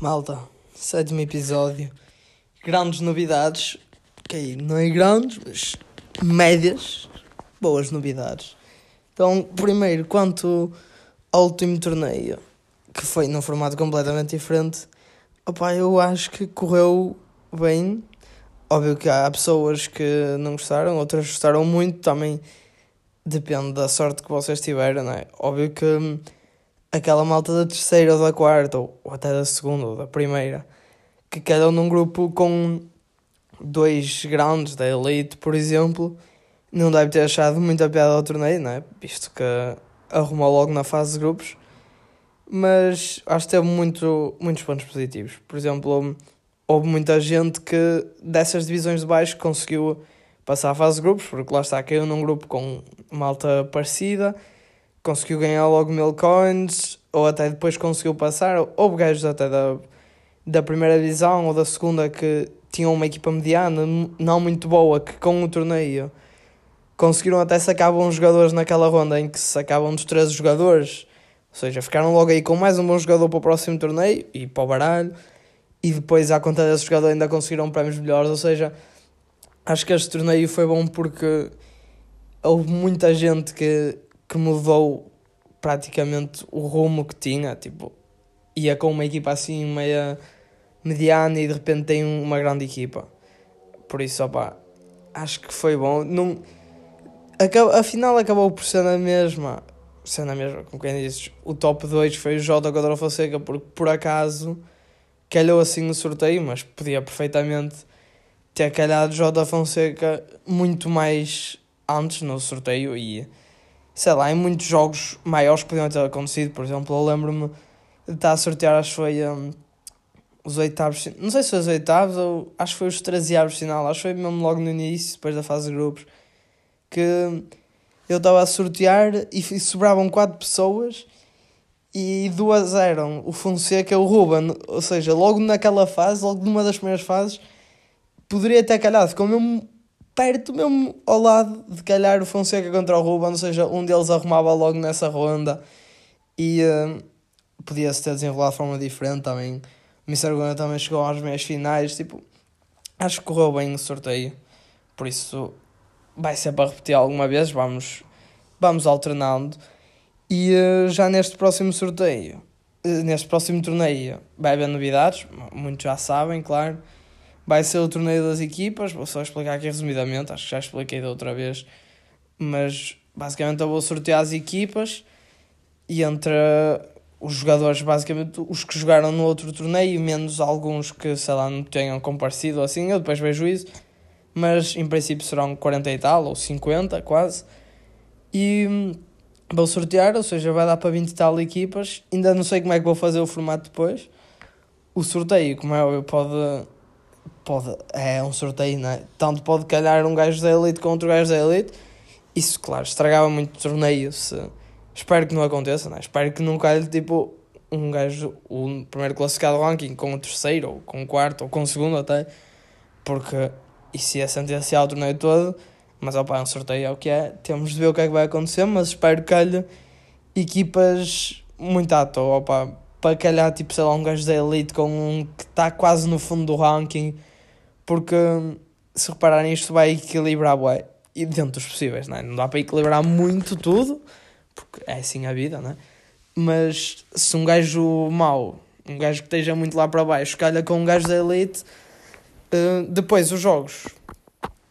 Malta, sétimo episódio. Grandes novidades. Ok, não é grandes, mas médias. Boas novidades. Então, primeiro, quanto ao último torneio, que foi num formato completamente diferente, opa, eu acho que correu bem. Óbvio que há pessoas que não gostaram, outras gostaram muito, também depende da sorte que vocês tiveram, não é? Óbvio que hum, aquela malta da terceira ou da quarta, ou até da segunda ou da primeira, que calham num grupo com dois grandes da elite, por exemplo, não deve ter achado muita piada ao torneio, não é? Visto que arrumou logo na fase de grupos. Mas acho que teve muito, muitos pontos positivos. Por exemplo, houve muita gente que dessas divisões de baixo conseguiu passar a fase de grupos, porque lá está, caiu num grupo com malta parecida, conseguiu ganhar logo mil coins, ou até depois conseguiu passar. Houve gajos até da, da primeira divisão ou da segunda que tinham uma equipa mediana, não muito boa, que com o torneio conseguiram até sacar bons jogadores naquela ronda em que se sacavam dos 13 jogadores. Ou seja, ficaram logo aí com mais um bom jogador para o próximo torneio e para o baralho. E depois, à conta desse jogador, ainda conseguiram prémios melhores. Ou seja, acho que este torneio foi bom porque houve muita gente que, que mudou praticamente o rumo que tinha. Tipo, ia com uma equipa assim meia mediana e de repente tem uma grande equipa. Por isso, opa, acho que foi bom. Não, a, a final acabou por ser na mesma. Ser na mesma, como quem diz, o top 2 foi o Jota contra o Fonseca, porque por acaso calhou assim no sorteio, mas podia perfeitamente ter calhado Jota Fonseca muito mais antes no sorteio e sei lá, em muitos jogos maiores podiam ter acontecido, por exemplo, eu lembro-me de estar a sortear, acho que foi um, os oitavos, não sei se foi os oitavos ou acho que foi os 13 final, acho que foi mesmo logo no início, depois da fase de grupos, que eu estava a sortear e sobravam quatro pessoas e duas eram o Fonseca e o Ruben, ou seja, logo naquela fase, logo numa das primeiras fases, poderia ter calhado, ficou mesmo perto, mesmo ao lado de calhar o Fonseca contra o Ruben, ou seja, um deles arrumava logo nessa ronda e uh, podia-se ter desenrolado de forma diferente também. O Mr. Gona também chegou às meias finais, tipo, acho que correu bem o sorteio, por isso vai ser para repetir alguma vez, vamos, vamos alternando. E uh, já neste próximo sorteio, uh, neste próximo torneio, vai haver novidades, muitos já sabem, claro. Vai ser o torneio das equipas, vou só explicar aqui resumidamente, acho que já expliquei da outra vez, mas basicamente eu vou sortear as equipas e entre os jogadores, basicamente os que jogaram no outro torneio, menos alguns que, sei lá, não tenham comparecido assim, eu depois vejo isso mas em princípio serão 40 e tal, ou 50 quase. E hum, vou sortear, ou seja, vai dar para 20 e tal equipas. Ainda não sei como é que vou fazer o formato depois. O sorteio, como é óbvio, pode. pode é um sorteio, não é? Tanto pode calhar um gajo da Elite com outro gajo da Elite. Isso, claro, estragava muito o torneio. Se... Espero que não aconteça, não é? Espero que não calhe tipo um gajo, o primeiro classificado ranking com o terceiro, ou com o quarto, ou com o segundo até. Porque isso ia sentenciar o torneio todo, mas opa, é um sorteio é o que é, temos de ver o que é que vai acontecer, mas espero que calhe equipas muito à toa, opa, para calhar tipo, sei lá, um gajo da Elite com um que está quase no fundo do ranking, porque se repararem isto vai equilibrar bué, e dentro dos possíveis, não, é? não dá para equilibrar muito tudo, porque é assim a vida, não é? Mas se um gajo mau, um gajo que esteja muito lá para baixo, calha com um gajo da Elite Uh, depois, os jogos.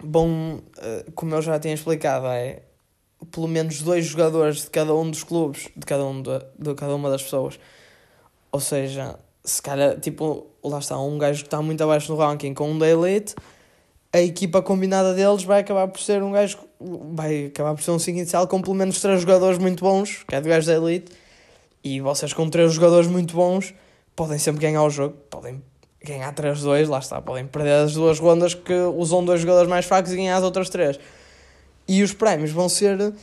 Bom, uh, como eu já tinha explicado, é pelo menos dois jogadores de cada um dos clubes, de cada, um de, de cada uma das pessoas. Ou seja, se calhar, tipo, lá está, um gajo que está muito abaixo no ranking com um da Elite, a equipa combinada deles vai acabar por ser um gajo, vai acabar por ser um 5 inicial com pelo menos três jogadores muito bons, que é do gajo da Elite, e vocês com três jogadores muito bons podem sempre ganhar o jogo, podem ganhar 3-2, lá está, podem perder as duas rondas que usam dois jogadores mais fracos e ganhar as outras três. E os prémios vão ser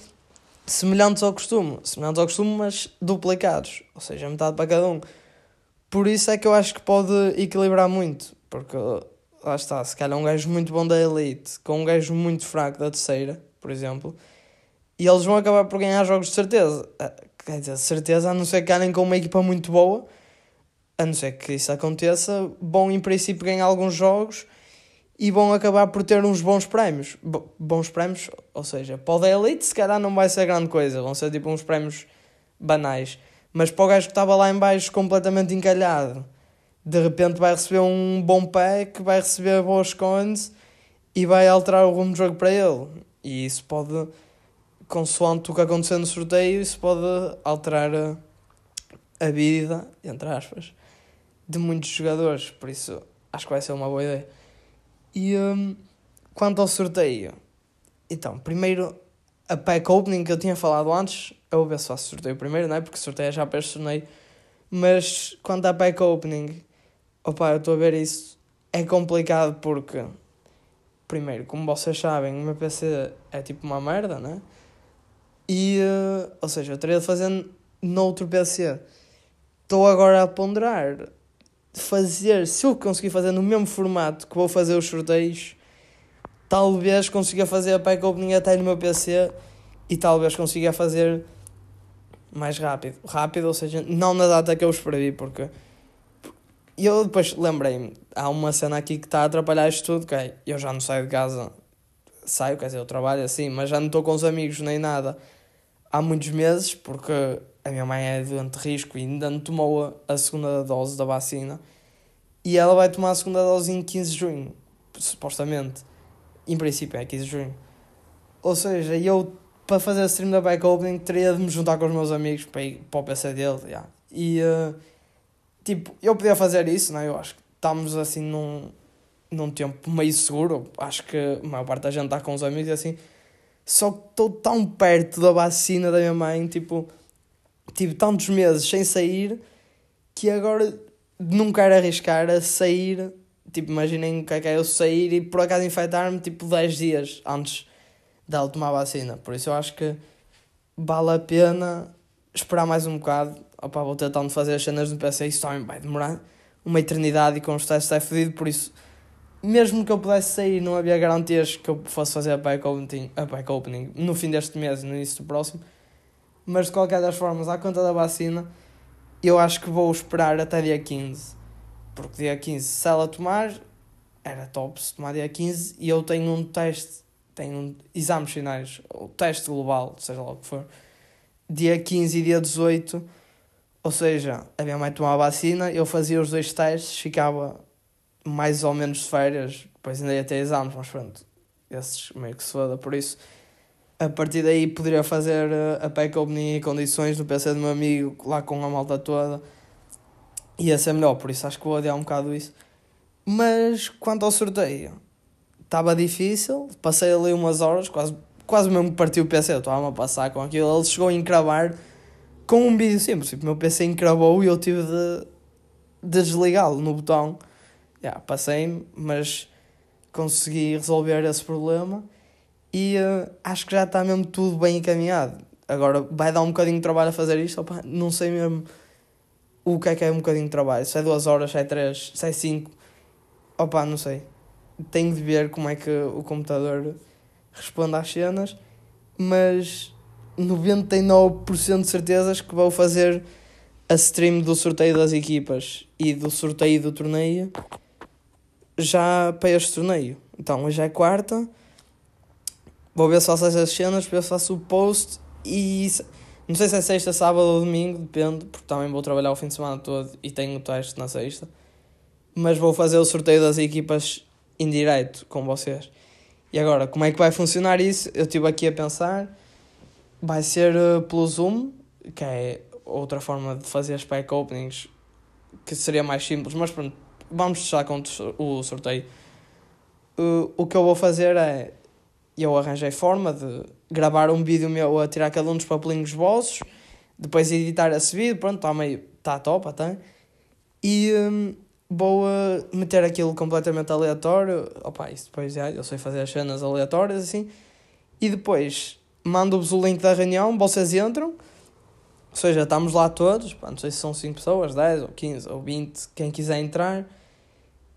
semelhantes ao costume, semelhantes ao costume, mas duplicados, ou seja, metade para cada um. Por isso é que eu acho que pode equilibrar muito, porque lá está, se calhar um gajo muito bom da elite com um gajo muito fraco da terceira, por exemplo, e eles vão acabar por ganhar jogos de certeza. Ah, quer dizer, certeza, a não ser que ganhem com uma equipa muito boa, a não ser que isso aconteça, vão em princípio ganhar alguns jogos e vão acabar por ter uns bons prémios. bons prémios, ou seja, para o da Elite se calhar não vai ser grande coisa, vão ser tipo uns prémios banais. Mas para o gajo que estava lá em baixo completamente encalhado, de repente vai receber um bom pack, vai receber boas coins e vai alterar o rumo do jogo para ele. E isso pode, consoante o que aconteceu no sorteio, isso pode alterar a, a vida, entre aspas, de muitos jogadores. Por isso, acho que vai ser uma boa ideia. E um, quanto ao sorteio, então, primeiro a pack opening que eu tinha falado antes, eu vou ver se faço sorteio primeiro, não é? Porque sorteio já para este. Mas quanto à pack opening, opa, eu estou a ver isso, é complicado porque, primeiro, como vocês sabem, o meu PC é tipo uma merda, né? E, uh, ou seja, eu teria de fazer noutro PC. Estou agora a ponderar fazer, se eu conseguir fazer no mesmo formato que vou fazer os sorteios, talvez consiga fazer a pack opening até no meu PC e talvez consiga fazer mais rápido. Rápido, ou seja, não na data que eu escrevi, porque eu depois lembrei-me, há uma cena aqui que está a atrapalhar isto tudo, que é, eu já não saio de casa, saio, quer dizer, eu trabalho assim, mas já não estou com os amigos nem nada há muitos meses, porque a minha mãe é doente de risco e ainda não tomou a segunda dose da vacina. E ela vai tomar a segunda dose em 15 de junho, supostamente. Em princípio é 15 de junho. Ou seja, eu para fazer a stream da back opening teria de me juntar com os meus amigos para ir para o PC dele. Yeah. E uh, tipo, eu podia fazer isso, né? Eu acho que estamos assim num, num tempo meio seguro. Acho que a maior parte da gente está com os amigos e assim. Só que estou tão perto da vacina da minha mãe, tipo, tive tantos meses sem sair que agora não quero arriscar a sair. Tipo, imaginem é que é eu sair e por acaso infectar-me tipo 10 dias antes dela tomar a vacina. Por isso eu acho que vale a pena esperar mais um bocado. Opa, vou tentar fazer as cenas no PC, isso também vai demorar uma eternidade e com os testes é fodido, por isso, mesmo que eu pudesse sair, não havia garantias que eu fosse fazer a pack opening, a pack opening no fim deste mês no início do próximo. Mas de qualquer das formas, à conta da vacina, eu acho que vou esperar até dia 15. Porque dia 15, se ela tomar, era top se tomar dia 15 e eu tenho um teste, tenho um, exames finais, ou teste global, seja lá o que for, dia 15 e dia 18. Ou seja, a minha mãe tomava a vacina, eu fazia os dois testes, ficava mais ou menos férias, depois ainda ia ter exames, mas pronto, esses meio que se foda, por isso a partir daí poderia fazer eh, a pack opening em condições no PC do meu amigo, lá com a malta toda. Ia ser melhor, por isso acho que vou adiar um bocado isso. Mas quanto ao sorteio, estava difícil, passei ali umas horas, quase, quase mesmo que partiu o PC, eu estava a passar com aquilo. Ele chegou a encravar com um vídeo simples, tipo, o meu PC encravou e eu tive de desligá-lo no botão. Yeah, passei-me, mas consegui resolver esse problema e uh, acho que já está mesmo tudo bem encaminhado. Agora vai dar um bocadinho de trabalho a fazer isto, opa, não sei mesmo o que é que é um bocadinho de trabalho. Se é duas horas, se é três, se é cinco, opa, não sei. Tenho de ver como é que o computador responde às cenas, mas 99% de certezas que vou fazer a stream do sorteio das equipas e do sorteio do torneio já para este torneio. Então hoje é quarta Vou ver se faço essas cenas, ver se faço o post e. Não sei se é sexta, sábado ou domingo, depende, porque também vou trabalhar o fim de semana todo e tenho o teste na sexta. Mas vou fazer o sorteio das equipas em direto com vocês. E agora, como é que vai funcionar isso? Eu estive aqui a pensar. Vai ser uh, pelo Zoom, que é outra forma de fazer as pack openings que seria mais simples, mas pronto, vamos deixar com o sorteio. Uh, o que eu vou fazer é eu arranjei forma de gravar um vídeo meu a tirar cada um dos papelinhos vossos, depois editar esse vídeo, pronto, está meio, está top até, e um, vou uh, meter aquilo completamente aleatório, opa, isso depois já, eu sei fazer as cenas aleatórias assim, e depois mando-vos o link da reunião, vocês entram, ou seja, estamos lá todos, pá, não sei se são 5 pessoas, 10 ou 15 ou 20, quem quiser entrar,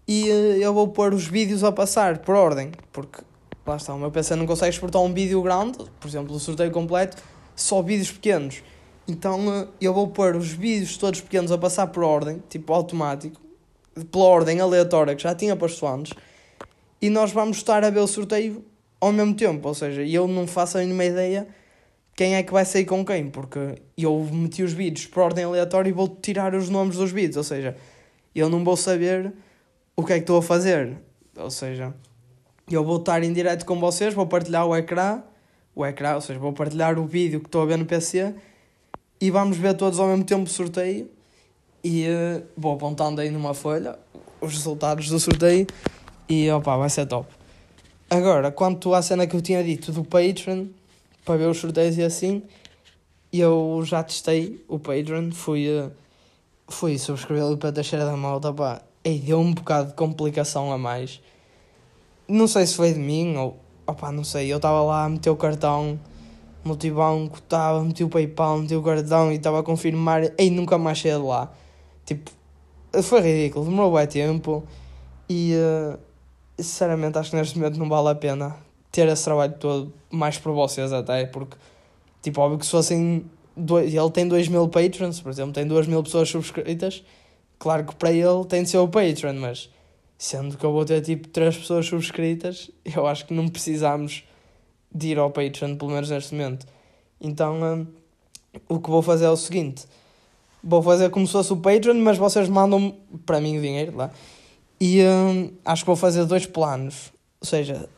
e uh, eu vou pôr os vídeos a passar por ordem, porque lá está, o meu PC não consegue exportar um vídeo grande, por exemplo, o sorteio completo, só vídeos pequenos. Então eh, eu vou pôr os vídeos todos pequenos a passar por ordem, tipo automático, pela ordem aleatória que já tinha posto antes, e nós vamos estar a ver o sorteio ao mesmo tempo, ou seja, eu não faço a mínima ideia quem é que vai sair com quem, porque eu meti os vídeos por ordem aleatória e vou tirar os nomes dos vídeos, ou seja, eu não vou saber o que é que estou a fazer, ou seja, eu vou estar em direto com vocês, vou partilhar o ecrã, o ecrã, ou seja, vou partilhar o vídeo que estou a ver no PC e vamos ver todos ao mesmo tempo o sorteio e uh, vou apontando aí numa folha os resultados do sorteio e opa, vai ser top. Agora, quanto à cena que eu tinha dito do Patreon, para ver os sorteios e assim, eu já testei o Patreon, fui, uh, fui subscrever para Teixeira da Malta, pá, e deu um bocado de complicação a mais. Não sei se foi de mim ou, opá, não sei, eu estava lá a meter o cartão multibanco, estava, meti o PayPal, meti o cartão e estava a confirmar e nunca mais saí de lá. Tipo, foi ridículo, demorou bem tempo e uh, sinceramente acho que neste momento não vale a pena ter esse trabalho todo, mais por vocês até, porque tipo, óbvio que se fossem dois, ele tem 2 mil patrons, por exemplo, tem 2 mil pessoas subscritas, claro que para ele tem de ser o patron, mas sendo que eu vou ter tipo 3 pessoas subscritas, eu acho que não precisamos de ir ao Patreon, pelo menos neste momento. Então, um, o que vou fazer é o seguinte: vou fazer como se fosse o Patreon, mas vocês mandam para mim o dinheiro lá. E um, acho que vou fazer dois planos, ou seja,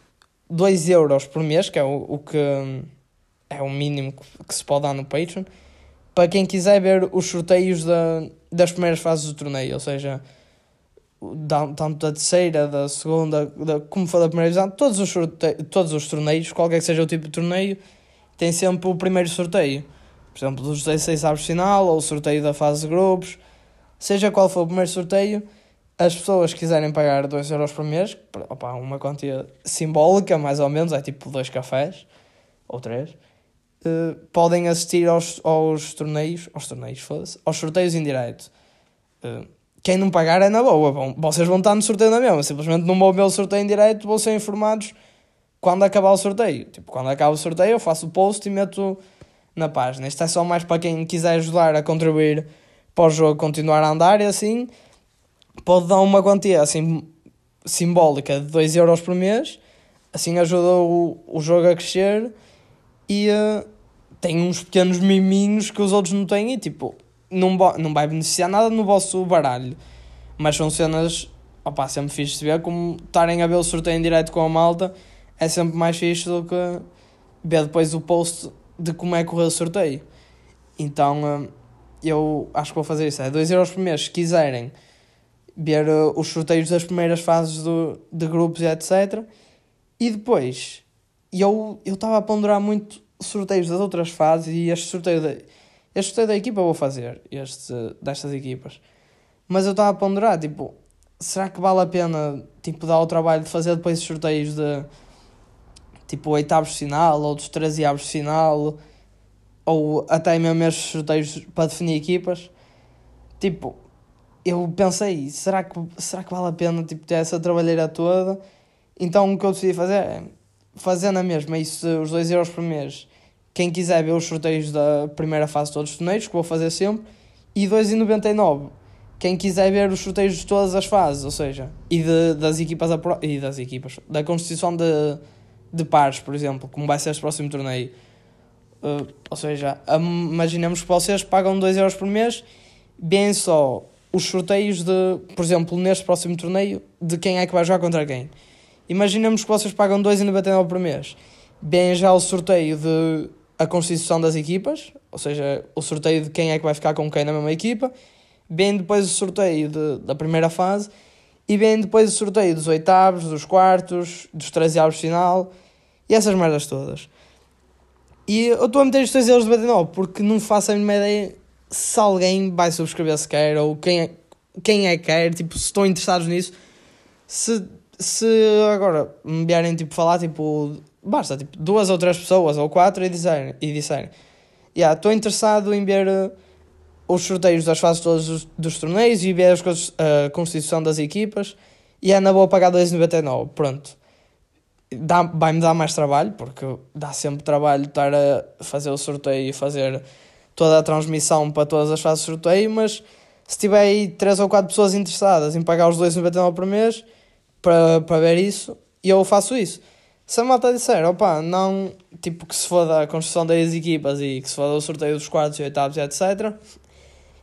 2 euros por mês, que é o, o que hum, é o mínimo que se pode dar no Patreon, para quem quiser ver os sorteios da, das primeiras fases do torneio, ou seja, tanto da terceira, da segunda, da, como for da primeira divisão, todos os, sorteios, todos os torneios, qualquer que seja o tipo de torneio, tem sempre o primeiro sorteio. Por exemplo, dos 16 aves final, ou o sorteio da fase de grupos, seja qual for o primeiro sorteio, as pessoas quiserem pagar 2 euros por mês, opa, uma quantia simbólica, mais ou menos, é tipo dois cafés, ou três, uh, podem assistir aos, aos torneios, aos torneios, foda-se, aos sorteios em direto. Uh, quem não pagar é na boa. Bom, vocês vão estar no sorteio na mesma. Simplesmente não vão ver o sorteio em direto, vão ser informados quando acabar o sorteio. Tipo, quando acaba o sorteio, eu faço o post e meto na página. Isto é só mais para quem quiser ajudar a contribuir para o jogo continuar a andar e assim pode dar uma quantia assim simbólica de 2 euros por mês. Assim ajuda o, o jogo a crescer e uh, tem uns pequenos miminhos que os outros não têm e tipo não, não vai beneficiar nada no vosso baralho. Mas são cenas, opá, sempre fixe de ver, como estarem a ver o sorteio em direto com a malta, é sempre mais fixe do que ver depois o post de como é que correu o sorteio. Então, hum, eu acho que vou fazer isso, é 2 euros por mês, se quiserem ver uh, os sorteios das primeiras fases do, de grupos e etc. E depois, eu estava a ponderar muito sorteios das outras fases e este sorteio... De, este sorteio da equipa eu vou fazer, este, destas equipas. Mas eu estava a ponderar, tipo, será que vale a pena, tipo, dar o trabalho de fazer depois os sorteios de, tipo, oitavos de final, ou dos 13 avos de final, ou até mesmo estes sorteios para definir equipas? Tipo, eu pensei, será que, será que vale a pena, tipo, ter essa trabalheira toda? Então o que eu decidi fazer é, fazer na mesma isso, os 2 euros por mês, quem quiser ver os sorteios da primeira fase de todos os torneios, que vou fazer sempre, e 2,99. Quem quiser ver os sorteios de todas as fases, ou seja, e de, das equipas e das equipas, da constituição de, de pares, por exemplo, como vai ser este próximo torneio. Uh, ou seja, imaginemos que vocês pagam 2 euros por mês, bem só os sorteios de, por exemplo, neste próximo torneio, de quem é que vai jogar contra quem. Imaginemos que vocês pagam 2,99 por mês, bem já o sorteio de a constituição das equipas, ou seja, o sorteio de quem é que vai ficar com quem na mesma equipa, bem depois o sorteio de, da primeira fase e bem depois o sorteio dos oitavos, dos quartos, dos 13 avos final e essas merdas todas. E eu estou a meter os 3 euros de 99 porque não faço a mínima ideia se alguém vai subscrever sequer ou quem é, quem é que quer, tipo, se estão interessados nisso. Se, se agora me vierem tipo, falar tipo basta tipo, duas ou três pessoas ou quatro e disserem, e disserem yeah, estou interessado em ver uh, os sorteios das fases todos dos, dos torneios e ver a uh, constituição das equipas e é na boa pagar 2,99. Pronto. dá, vai-me dar mais trabalho, porque dá sempre trabalho estar a fazer o sorteio e fazer toda a transmissão para todas as fases de sorteio, mas se tiver aí 3 ou 4 pessoas interessadas em pagar os 2,99 por mês para, para ver isso, eu faço isso. Se a malta disser, opa, não, tipo, que se foda a construção das equipas e que se foda o sorteio dos quartos e oitavos e etc.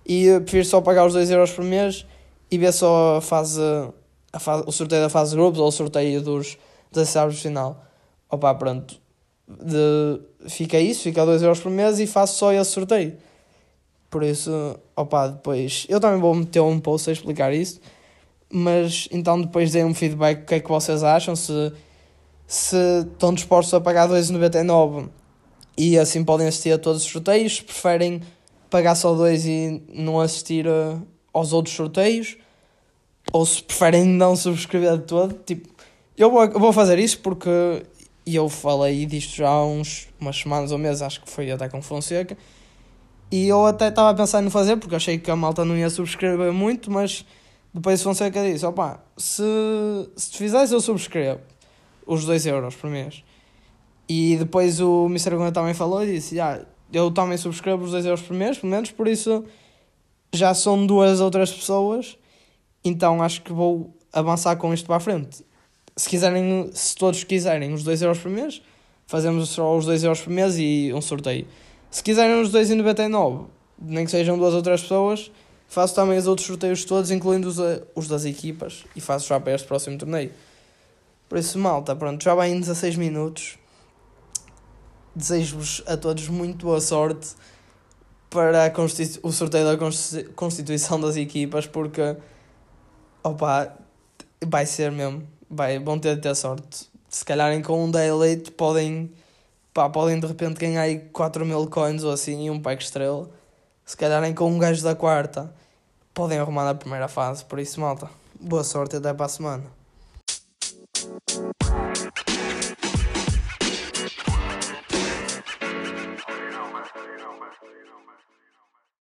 E prefiro só pagar os 2 euros por mês e ver só a fase, a fase, o sorteio da fase de grupos ou o sorteio dos 16 final. Opa, pronto. De, fica isso, fica 2 euros por mês e faço só esse sorteio. Por isso, opa, depois. Eu também vou meter um post a explicar isso. Mas então depois deem um feedback o que é que vocês acham. Se se estão dispostos a pagar 2,99 e assim podem assistir a todos os sorteios, preferem pagar só 2 e não assistir a, aos outros sorteios, ou se preferem não subscrever de todo, tipo, eu vou, eu vou fazer isso porque eu falei disto já há uns, umas semanas ou meses, acho que foi até com Fonseca, e eu até estava a pensar em fazer porque achei que a malta não ia subscrever muito, mas depois Fonseca disse, opa, se, se fizeres eu subscrevo os 2 euros por mês. E depois o Mr. Gonha também falou e disse: ah, eu também subscrevo os 2 euros por mês, pelo menos, por isso já são duas outras pessoas, então acho que vou avançar com isto para a frente. Se quiserem, se todos quiserem os 2 euros por mês, fazemos só os 2 euros por mês e um sorteio. Se quiserem os 2,99, nem que sejam duas outras pessoas, faço também os outros sorteios todos, incluindo os, os das equipas, e faço já para este próximo torneio. Por isso, malta, pronto, já vai em 16 minutos. Desejo-vos a todos muito boa sorte para o sorteio da constituição das equipas, porque opa, vai ser mesmo. Vai, vão ter de ter sorte. Se calharem com um da Elite podem, pá, podem de repente ganhar aí 4 mil coins ou assim e um pack estrela. Se calharem com um gajo da quarta podem arrumar na primeira fase. Por isso, malta, boa sorte até para a semana.